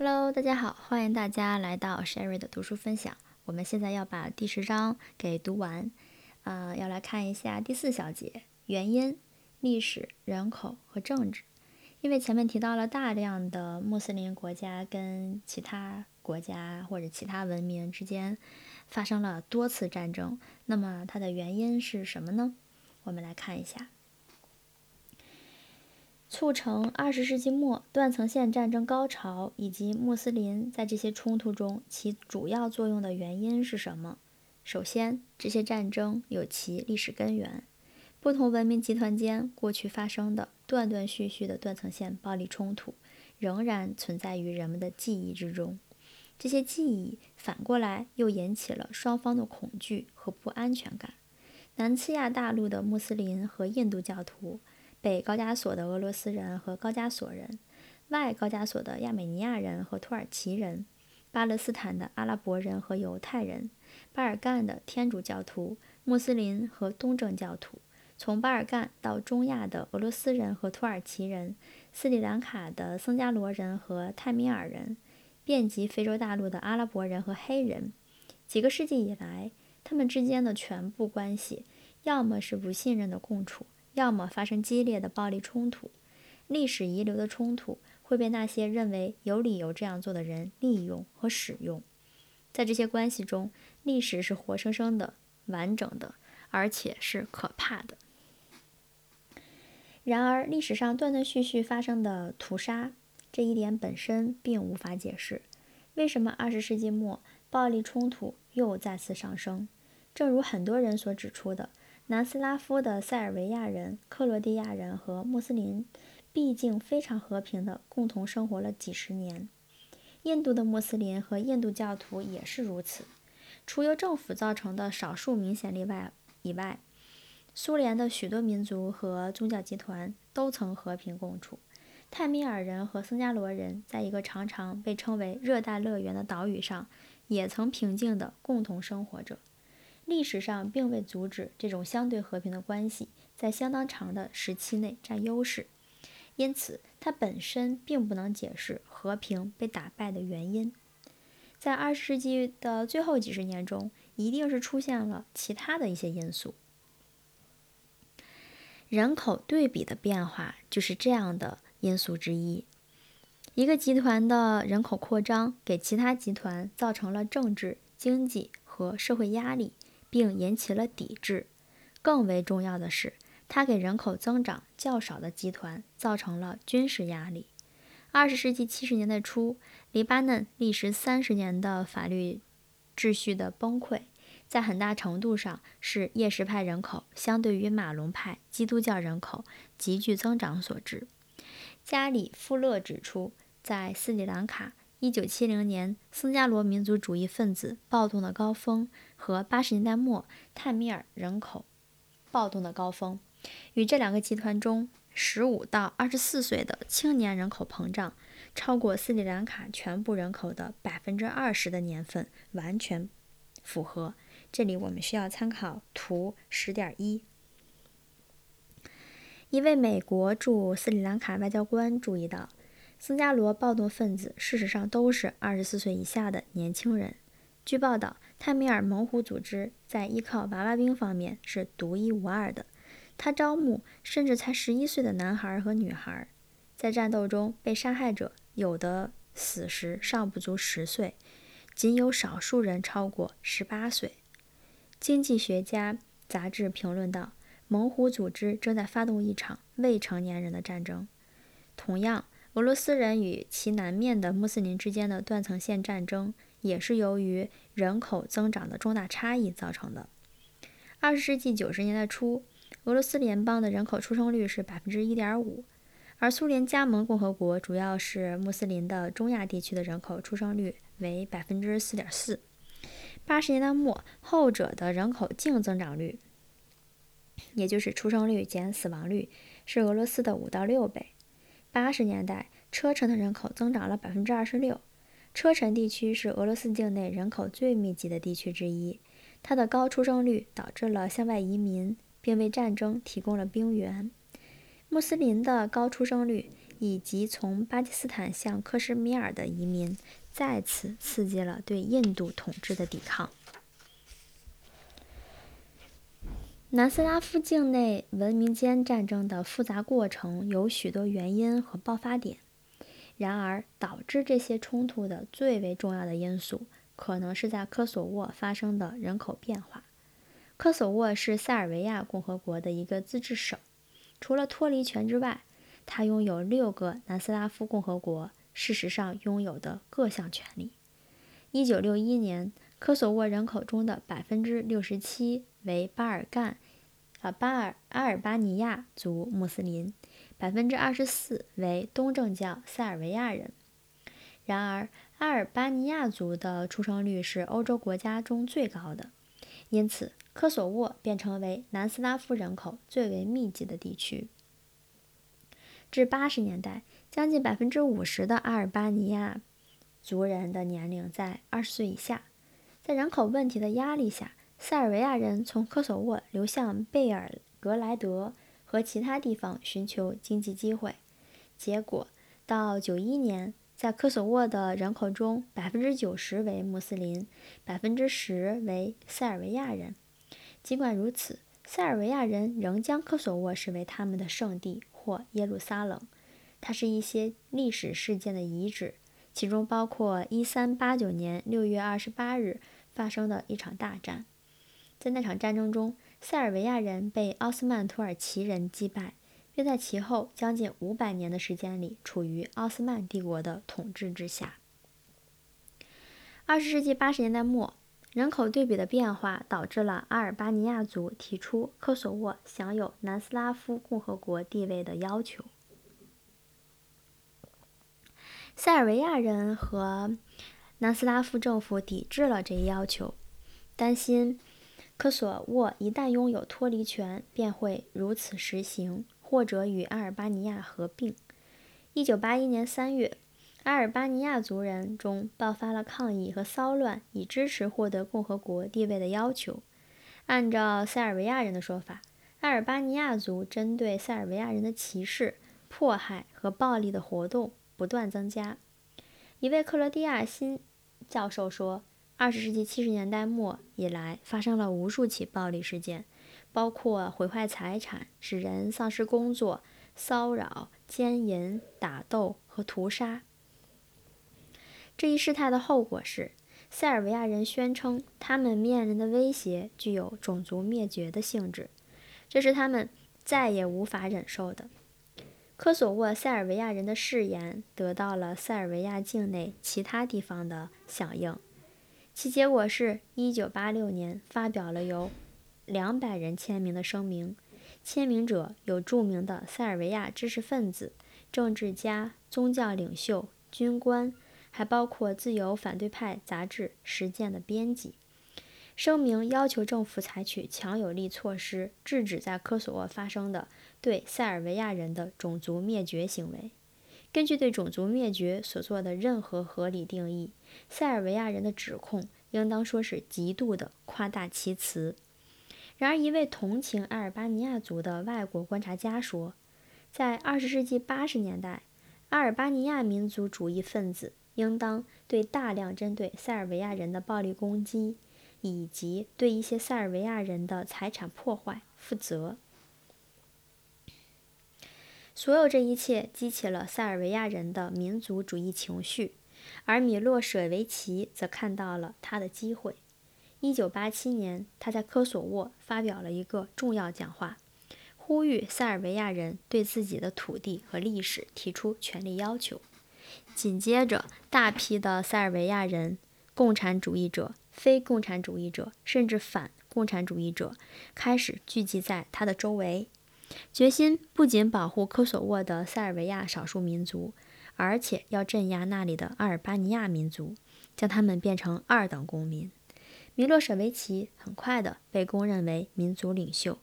Hello，大家好，欢迎大家来到 Sherry 的读书分享。我们现在要把第十章给读完，呃，要来看一下第四小节：原因、历史、人口和政治。因为前面提到了大量的穆斯林国家跟其他国家或者其他文明之间发生了多次战争，那么它的原因是什么呢？我们来看一下。促成二十世纪末断层线战争高潮以及穆斯林在这些冲突中起主要作用的原因是什么？首先，这些战争有其历史根源。不同文明集团间过去发生的断断续续的断层线暴力冲突，仍然存在于人们的记忆之中。这些记忆反过来又引起了双方的恐惧和不安全感。南次亚大陆的穆斯林和印度教徒。北高加索的俄罗斯人和高加索人，外高加索的亚美尼亚人和土耳其人，巴勒斯坦的阿拉伯人和犹太人，巴尔干的天主教徒、穆斯林和东正教徒，从巴尔干到中亚的俄罗斯人和土耳其人，斯里兰卡的僧伽罗人和泰米尔人，遍及非洲大陆的阿拉伯人和黑人，几个世纪以来，他们之间的全部关系，要么是不信任的共处。要么发生激烈的暴力冲突，历史遗留的冲突会被那些认为有理由这样做的人利用和使用。在这些关系中，历史是活生生的、完整的，而且是可怕的。然而，历史上断断续续发生的屠杀，这一点本身并无法解释为什么二十世纪末暴力冲突又再次上升。正如很多人所指出的。南斯拉夫的塞尔维亚人、克罗地亚人和穆斯林，毕竟非常和平地共同生活了几十年。印度的穆斯林和印度教徒也是如此。除由政府造成的少数明显例外以外，苏联的许多民族和宗教集团都曾和平共处。泰米尔人和僧伽罗人在一个常常被称为“热带乐园”的岛屿上，也曾平静地共同生活着。历史上并未阻止这种相对和平的关系在相当长的时期内占优势，因此它本身并不能解释和平被打败的原因。在二十世纪的最后几十年中，一定是出现了其他的一些因素。人口对比的变化就是这样的因素之一。一个集团的人口扩张给其他集团造成了政治、经济和社会压力。并引起了抵制。更为重要的是，它给人口增长较少的集团造成了军事压力。二十世纪七十年代初，黎巴嫩历时三十年的法律秩序的崩溃，在很大程度上是叶什派人口相对于马龙派基督教人口急剧增长所致。加里夫勒指出，在斯里兰卡。一九七零年，僧伽罗民族主义分子暴动的高峰和八十年代末泰米尔人口暴动的高峰，与这两个集团中十五到二十四岁的青年人口膨胀超过斯里兰卡全部人口的百分之二十的年份完全符合。这里我们需要参考图十点一。一位美国驻斯里兰卡外交官注意到。僧加罗暴动分子事实上都是二十四岁以下的年轻人。据报道，泰米尔猛虎组织在依靠娃娃兵方面是独一无二的。他招募甚至才十一岁的男孩和女孩。在战斗中被杀害者有的死时尚不足十岁，仅有少数人超过十八岁。经济学家杂志评论道：“猛虎组织正在发动一场未成年人的战争。”同样。俄罗斯人与其南面的穆斯林之间的断层线战争，也是由于人口增长的重大差异造成的。二十世纪九十年代初，俄罗斯联邦的人口出生率是百分之一点五，而苏联加盟共和国主要是穆斯林的中亚地区的人口出生率为百分之四点四。八十年代末，后者的人口净增长率，也就是出生率减死亡率，是俄罗斯的五到六倍。八十年代，车臣的人口增长了百分之二十六。车臣地区是俄罗斯境内人口最密集的地区之一，它的高出生率导致了向外移民，并为战争提供了兵源。穆斯林的高出生率以及从巴基斯坦向克什米尔的移民，再次刺激了对印度统治的抵抗。南斯拉夫境内文明间战争的复杂过程有许多原因和爆发点，然而导致这些冲突的最为重要的因素，可能是在科索沃发生的人口变化。科索沃是塞尔维亚共和国的一个自治省，除了脱离权之外，它拥有六个南斯拉夫共和国事实上拥有的各项权利。一九六一年。科索沃人口中的百分之六十七为巴尔干，啊巴尔阿尔巴尼亚族穆斯林，百分之二十四为东正教塞尔维亚人。然而，阿尔巴尼亚族的出生率是欧洲国家中最高的，因此科索沃便成为南斯拉夫人口最为密集的地区。至八十年代，将近百分之五十的阿尔巴尼亚族人的年龄在二十岁以下。在人口问题的压力下，塞尔维亚人从科索沃流向贝尔格莱德和其他地方寻求经济机会。结果，到九一年，在科索沃的人口中，百分之九十为穆斯林，百分之十为塞尔维亚人。尽管如此，塞尔维亚人仍将科索沃视为他们的圣地或耶路撒冷。它是一些历史事件的遗址，其中包括一三八九年六月二十八日。发生的一场大战，在那场战争中，塞尔维亚人被奥斯曼土耳其人击败，并在其后将近五百年的时间里处于奥斯曼帝国的统治之下。二十世纪八十年代末，人口对比的变化导致了阿尔巴尼亚族提出科索沃享有南斯拉夫共和国地位的要求。塞尔维亚人和南斯拉夫政府抵制了这一要求，担心科索沃一旦拥有脱离权，便会如此实行，或者与阿尔巴尼亚合并。1981年3月，阿尔巴尼亚族人中爆发了抗议和骚乱，以支持获得共和国地位的要求。按照塞尔维亚人的说法，阿尔巴尼亚族针对塞尔维亚人的歧视、迫害和暴力的活动不断增加。一位克罗地亚新教授说，二十世纪七十年代末以来，发生了无数起暴力事件，包括毁坏财产、使人丧失工作、骚扰、奸淫、打斗和屠杀。这一事态的后果是，塞尔维亚人宣称他们面临的威胁具有种族灭绝的性质，这是他们再也无法忍受的。科索沃塞尔维亚人的誓言得到了塞尔维亚境内其他地方的响应，其结果是1986年发表了由200人签名的声明，签名者有著名的塞尔维亚知识分子、政治家、宗教领袖、军官，还包括自由反对派杂志《实践》的编辑。声明要求政府采取强有力措施，制止在科索沃发生的对塞尔维亚人的种族灭绝行为。根据对种族灭绝所做的任何合理定义，塞尔维亚人的指控应当说是极度的夸大其词。然而，一位同情阿尔巴尼亚族的外国观察家说，在二十世纪八十年代，阿尔巴尼亚民族主义分子应当对大量针对塞尔维亚人的暴力攻击。以及对一些塞尔维亚人的财产破坏负责。所有这一切激起了塞尔维亚人的民族主义情绪，而米洛舍维奇则看到了他的机会。1987年，他在科索沃发表了一个重要讲话，呼吁塞尔维亚人对自己的土地和历史提出权利要求。紧接着，大批的塞尔维亚人、共产主义者。非共产主义者甚至反共产主义者开始聚集在他的周围，决心不仅保护科索沃的塞尔维亚少数民族，而且要镇压那里的阿尔巴尼亚民族，将他们变成二等公民。米洛舍维奇很快的被公认为民族领袖。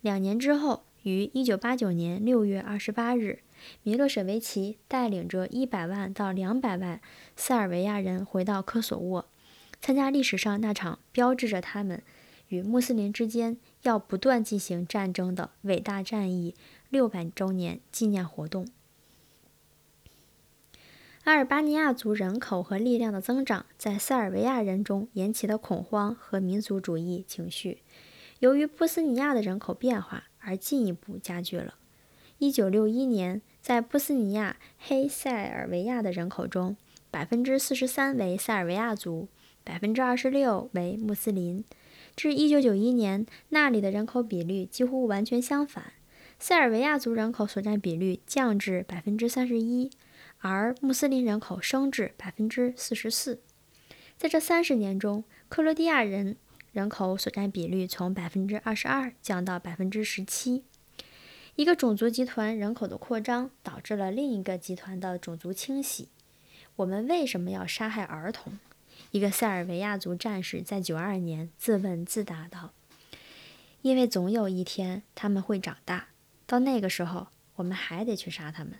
两年之后，于1989年6月28日，米洛舍维奇带领着100万到200万塞尔维亚人回到科索沃。参加历史上那场标志着他们与穆斯林之间要不断进行战争的伟大战役六百周年纪念活动。阿尔巴尼亚族人口和力量的增长，在塞尔维亚人中引起的恐慌和民族主义情绪，由于波斯尼亚的人口变化而进一步加剧了。1961年，在波斯尼亚黑塞尔维亚的人口中，百分之四十三为塞尔维亚族，百分之二十六为穆斯林。至1991年，那里的人口比率几乎完全相反，塞尔维亚族人口所占比率降至百分之三十一。而穆斯林人口升至百分之四十四，在这三十年中，克罗地亚人人口所占比率从百分之二十二降到百分之十七。一个种族集团人口的扩张导致了另一个集团的种族清洗。我们为什么要杀害儿童？一个塞尔维亚族战士在九二年自问自答道：“因为总有一天他们会长大，到那个时候，我们还得去杀他们。”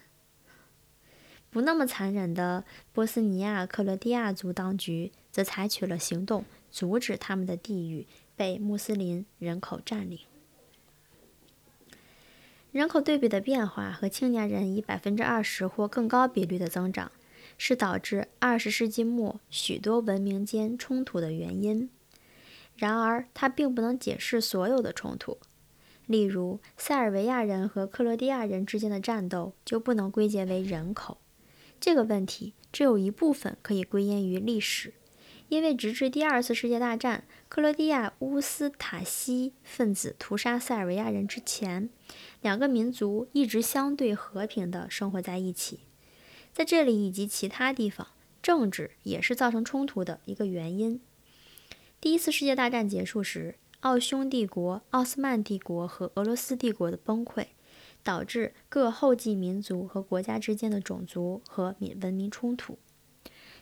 不那么残忍的波斯尼亚克罗地亚族当局则采取了行动，阻止他们的地域被穆斯林人口占领。人口对比的变化和青年人以百分之二十或更高比率的增长，是导致二十世纪末许多文明间冲突的原因。然而，它并不能解释所有的冲突。例如，塞尔维亚人和克罗地亚人之间的战斗就不能归结为人口。这个问题只有一部分可以归因于历史，因为直至第二次世界大战，克罗地亚乌斯塔西分子屠杀塞尔维亚人之前，两个民族一直相对和平地生活在一起。在这里以及其他地方，政治也是造成冲突的一个原因。第一次世界大战结束时，奥匈帝国、奥斯曼帝国和俄罗斯帝国的崩溃。导致各后继民族和国家之间的种族和民文明冲突。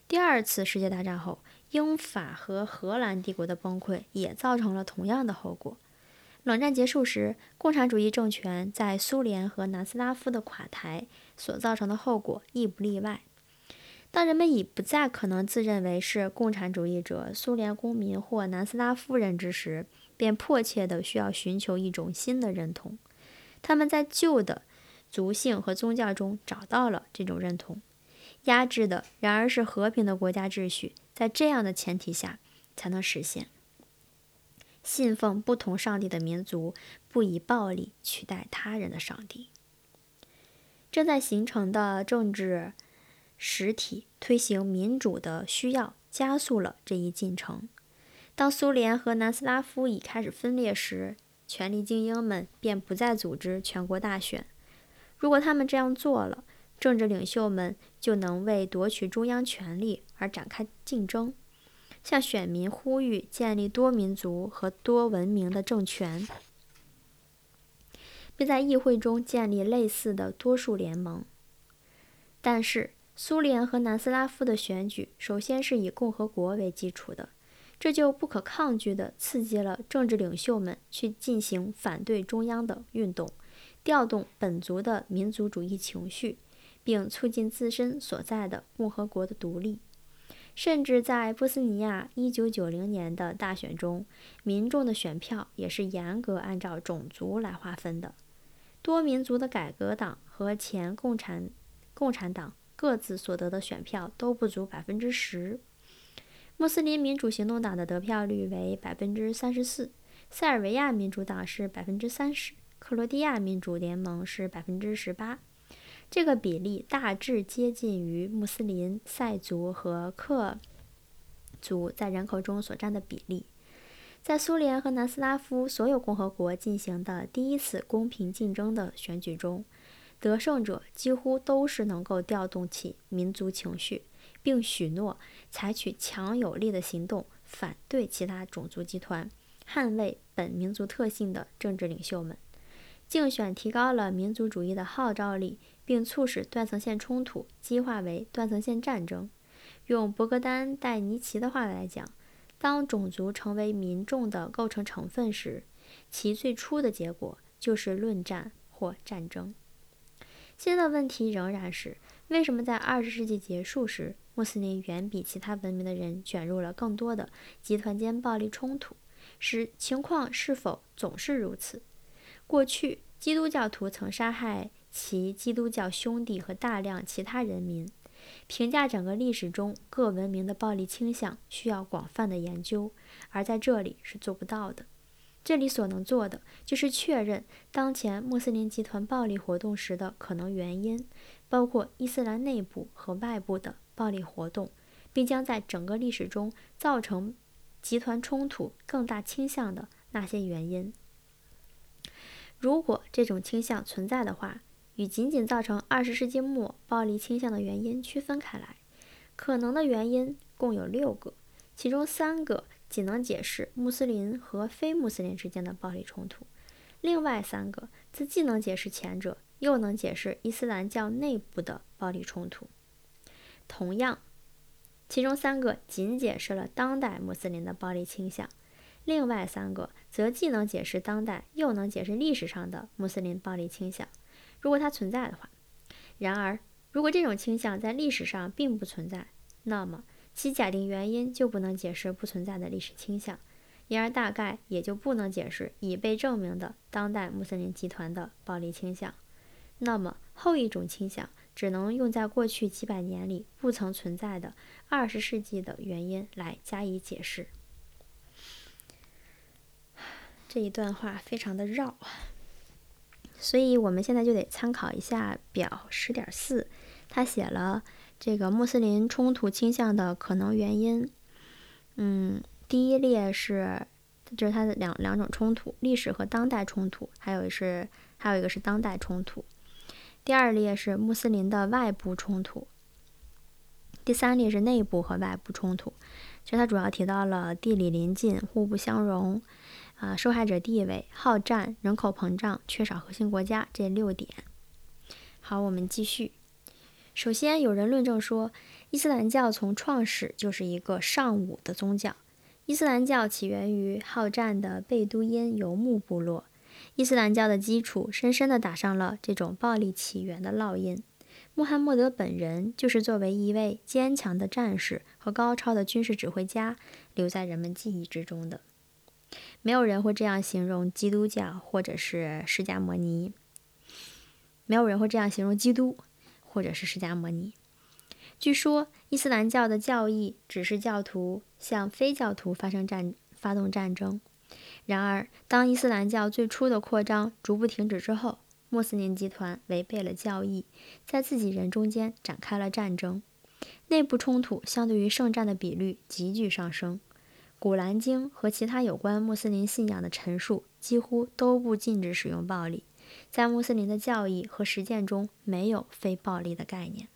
第二次世界大战后，英法和荷兰帝国的崩溃也造成了同样的后果。冷战结束时，共产主义政权在苏联和南斯拉夫的垮台所造成的后果亦不例外。当人们已不再可能自认为是共产主义者、苏联公民或南斯拉夫人之时，便迫切地需要寻求一种新的认同。他们在旧的族性和宗教中找到了这种认同，压制的然而是和平的国家秩序，在这样的前提下才能实现。信奉不同上帝的民族不以暴力取代他人的上帝。正在形成的政治实体推行民主的需要加速了这一进程。当苏联和南斯拉夫已开始分裂时，权力精英们便不再组织全国大选。如果他们这样做了，政治领袖们就能为夺取中央权力而展开竞争，向选民呼吁建立多民族和多文明的政权，并在议会中建立类似的多数联盟。但是，苏联和南斯拉夫的选举首先是以共和国为基础的。这就不可抗拒地刺激了政治领袖们去进行反对中央的运动，调动本族的民族主义情绪，并促进自身所在的共和国的独立。甚至在波斯尼亚1990年的大选中，民众的选票也是严格按照种族来划分的。多民族的改革党和前共产共产党各自所得的选票都不足百分之十。穆斯林民主行动党的得票率为百分之三十四，塞尔维亚民主党是百分之三十，克罗地亚民主联盟是百分之十八。这个比例大致接近于穆斯林、塞族和克族在人口中所占的比例。在苏联和南斯拉夫所有共和国进行的第一次公平竞争的选举中，得胜者几乎都是能够调动起民族情绪。并许诺采取强有力的行动，反对其他种族集团，捍卫本民族特性的政治领袖们。竞选提高了民族主义的号召力，并促使断层线冲突激化为断层线战争。用博格丹·戴尼奇的话来讲，当种族成为民众的构成成分时，其最初的结果就是论战或战争。现在的问题仍然是：为什么在二十世纪结束时？穆斯林远比其他文明的人卷入了更多的集团间暴力冲突，使情况是否总是如此？过去，基督教徒曾杀害其基督教兄弟和大量其他人民，评价整个历史中各文明的暴力倾向需要广泛的研究，而在这里是做不到的。这里所能做的就是确认当前穆斯林集团暴力活动时的可能原因，包括伊斯兰内部和外部的暴力活动，并将在整个历史中造成集团冲突更大倾向的那些原因。如果这种倾向存在的话，与仅仅造成二十世纪末暴力倾向的原因区分开来，可能的原因共有六个，其中三个。仅能解释穆斯林和非穆斯林之间的暴力冲突，另外三个则既能解释前者，又能解释伊斯兰教内部的暴力冲突。同样，其中三个仅解释了当代穆斯林的暴力倾向，另外三个则既能解释当代，又能解释历史上的穆斯林暴力倾向，如果它存在的话。然而，如果这种倾向在历史上并不存在，那么。其假定原因就不能解释不存在的历史倾向，因而大概也就不能解释已被证明的当代穆斯林集团的暴力倾向。那么后一种倾向只能用在过去几百年里不曾存在的二十世纪的原因来加以解释。这一段话非常的绕啊，所以我们现在就得参考一下表十点四，他写了。这个穆斯林冲突倾向的可能原因，嗯，第一列是，就是它的两两种冲突，历史和当代冲突，还有是还有一个是当代冲突。第二列是穆斯林的外部冲突，第三列是内部和外部冲突。其实它主要提到了地理邻近、互不相容、啊受害者地位、好战、人口膨胀、缺少核心国家这六点。好，我们继续。首先，有人论证说，伊斯兰教从创始就是一个尚武的宗教。伊斯兰教起源于好战的贝都因游牧部落。伊斯兰教的基础深深地打上了这种暴力起源的烙印。穆罕默德本人就是作为一位坚强的战士和高超的军事指挥家留在人们记忆之中的。没有人会这样形容基督教或者是释迦摩尼。没有人会这样形容基督。或者是释迦摩尼。据说伊斯兰教的教义只是教徒向非教徒发生战、发动战争。然而，当伊斯兰教最初的扩张逐步停止之后，穆斯林集团违背了教义，在自己人中间展开了战争，内部冲突相对于圣战的比率急剧上升。古兰经和其他有关穆斯林信仰的陈述几乎都不禁止使用暴力。在穆斯林的教义和实践中，没有非暴力的概念。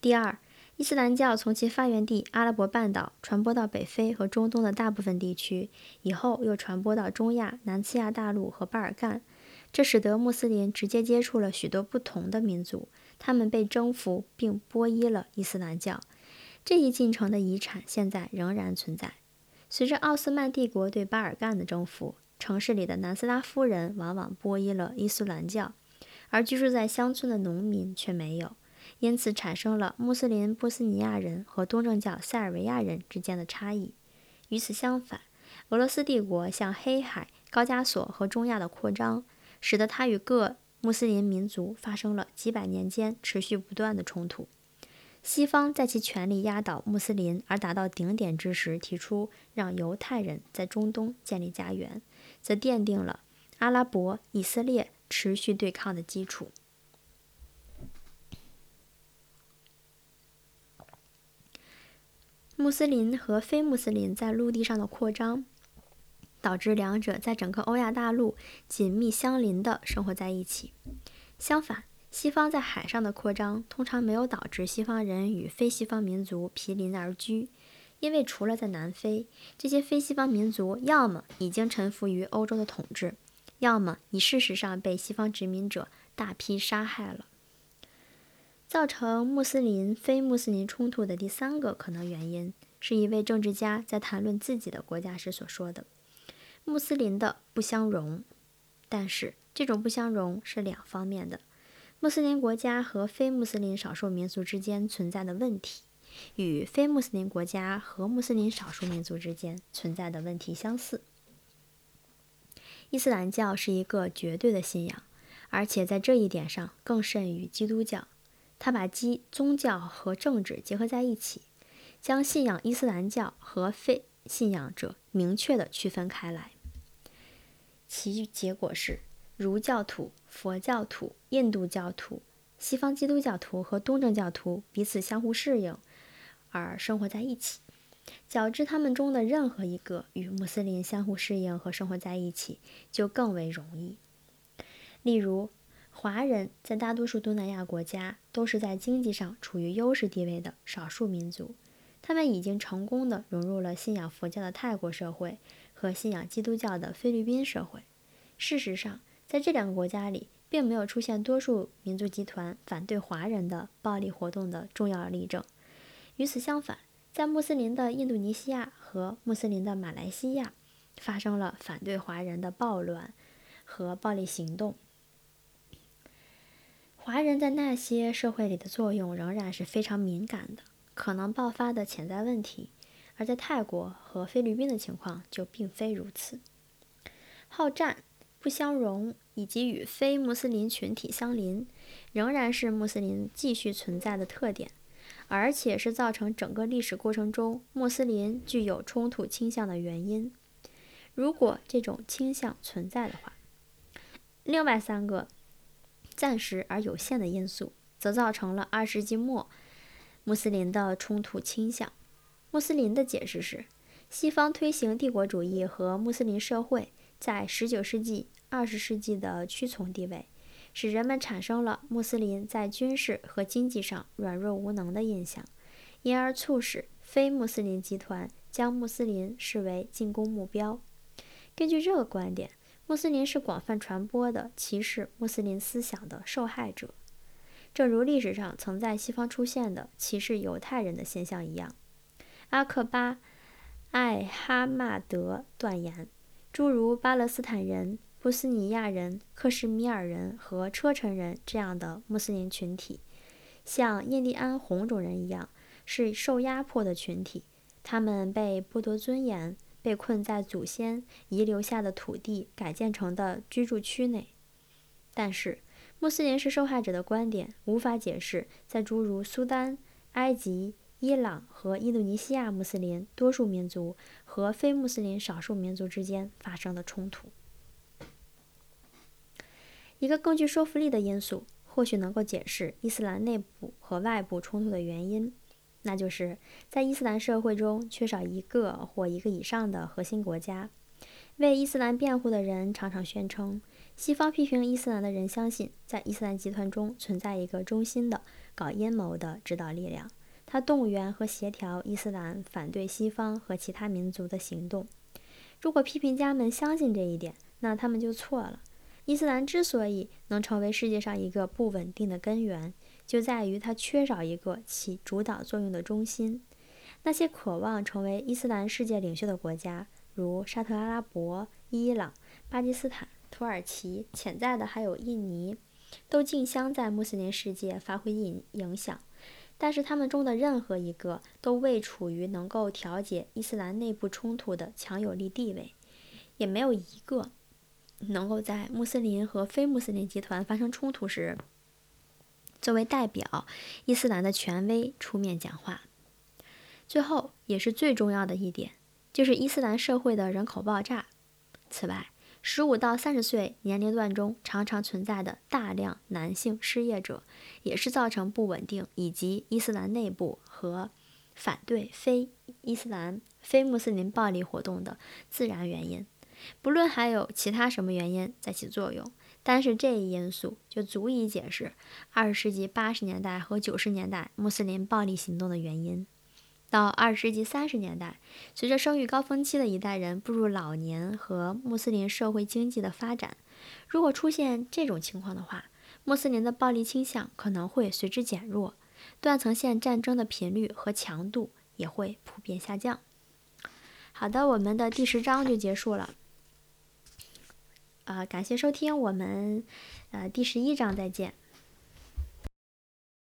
第二，伊斯兰教从其发源地阿拉伯半岛传播到北非和中东的大部分地区，以后又传播到中亚、南次亚大陆和巴尔干，这使得穆斯林直接接触了许多不同的民族，他们被征服并皈依了伊斯兰教。这一进程的遗产现在仍然存在。随着奥斯曼帝国对巴尔干的征服。城市里的南斯拉夫人往往皈依了伊斯兰教，而居住在乡村的农民却没有，因此产生了穆斯林波斯尼亚人和东正教塞尔维亚人之间的差异。与此相反，俄罗斯帝国向黑海、高加索和中亚的扩张，使得它与各穆斯林民族发生了几百年间持续不断的冲突。西方在其权力压倒穆斯林而达到顶点之时，提出让犹太人在中东建立家园。则奠定了阿拉伯以色列持续对抗的基础。穆斯林和非穆斯林在陆地上的扩张，导致两者在整个欧亚大陆紧密相邻的生活在一起。相反，西方在海上的扩张通常没有导致西方人与非西方民族毗邻而居。因为除了在南非，这些非西方民族要么已经臣服于欧洲的统治，要么已事实上被西方殖民者大批杀害了。造成穆斯林非穆斯林冲突的第三个可能原因，是一位政治家在谈论自己的国家时所说的：“穆斯林的不相容。”但是这种不相容是两方面的，穆斯林国家和非穆斯林少数民族之间存在的问题。与非穆斯林国家和穆斯林少数民族之间存在的问题相似。伊斯兰教是一个绝对的信仰，而且在这一点上更甚于基督教。他把基宗教和政治结合在一起，将信仰伊斯兰教和非信仰者明确地区分开来。其结果是，儒教徒、佛教徒、印度教徒、西方基督教徒和东正教徒彼此相互适应，而生活在一起。较之他们中的任何一个与穆斯林相互适应和生活在一起，就更为容易。例如，华人在大多数东南亚国家都是在经济上处于优势地位的少数民族，他们已经成功的融入了信仰佛教的泰国社会。和信仰基督教的菲律宾社会，事实上，在这两个国家里，并没有出现多数民族集团反对华人的暴力活动的重要例证。与此相反，在穆斯林的印度尼西亚和穆斯林的马来西亚，发生了反对华人的暴乱和暴力行动。华人在那些社会里的作用仍然是非常敏感的，可能爆发的潜在问题。而在泰国和菲律宾的情况就并非如此。好战、不相容以及与非穆斯林群体相邻，仍然是穆斯林继续存在的特点，而且是造成整个历史过程中穆斯林具有冲突倾向的原因。如果这种倾向存在的话，另外三个暂时而有限的因素，则造成了二世纪末穆斯林的冲突倾向。穆斯林的解释是，西方推行帝国主义和穆斯林社会在19世纪、20世纪的屈从地位，使人们产生了穆斯林在军事和经济上软弱无能的印象，因而促使非穆斯林集团将穆斯林视为进攻目标。根据这个观点，穆斯林是广泛传播的歧视穆斯林思想的受害者，正如历史上曾在西方出现的歧视犹太人的现象一样。阿克巴·艾哈迈德断言，诸如巴勒斯坦人、波斯尼亚人、克什米尔人和车臣人这样的穆斯林群体，像印第安红种人一样，是受压迫的群体。他们被剥夺尊严，被困在祖先遗留下的土地改建成的居住区内。但是，穆斯林是受害者的观点无法解释在诸如苏丹、埃及。伊朗和印度尼西亚穆斯林多数民族和非穆斯林少数民族之间发生的冲突。一个更具说服力的因素，或许能够解释伊斯兰内部和外部冲突的原因，那就是在伊斯兰社会中缺少一个或一个以上的核心国家。为伊斯兰辩护的人常常宣称，西方批评伊斯兰的人相信，在伊斯兰集团中存在一个中心的搞阴谋的指导力量。他动员和协调伊斯兰反对西方和其他民族的行动。如果批评家们相信这一点，那他们就错了。伊斯兰之所以能成为世界上一个不稳定的根源，就在于它缺少一个起主导作用的中心。那些渴望成为伊斯兰世界领袖的国家，如沙特阿拉伯、伊朗、巴基斯坦、土耳其，潜在的还有印尼，都竞相在穆斯林世界发挥影影响。但是他们中的任何一个都未处于能够调节伊斯兰内部冲突的强有力地位，也没有一个能够在穆斯林和非穆斯林集团发生冲突时，作为代表伊斯兰的权威出面讲话。最后也是最重要的一点，就是伊斯兰社会的人口爆炸。此外，十五到三十岁年龄段中常常存在的大量男性失业者，也是造成不稳定以及伊斯兰内部和反对非伊斯兰、非穆斯林暴力活动的自然原因。不论还有其他什么原因在起作用，单是这一因素就足以解释二十世纪八十年代和九十年代穆斯林暴力行动的原因。到二十世纪三十年代，随着生育高峰期的一代人步入老年和穆斯林社会经济的发展，如果出现这种情况的话，穆斯林的暴力倾向可能会随之减弱，断层线战争的频率和强度也会普遍下降。好的，我们的第十章就结束了。啊，感谢收听，我们呃第十一章再见。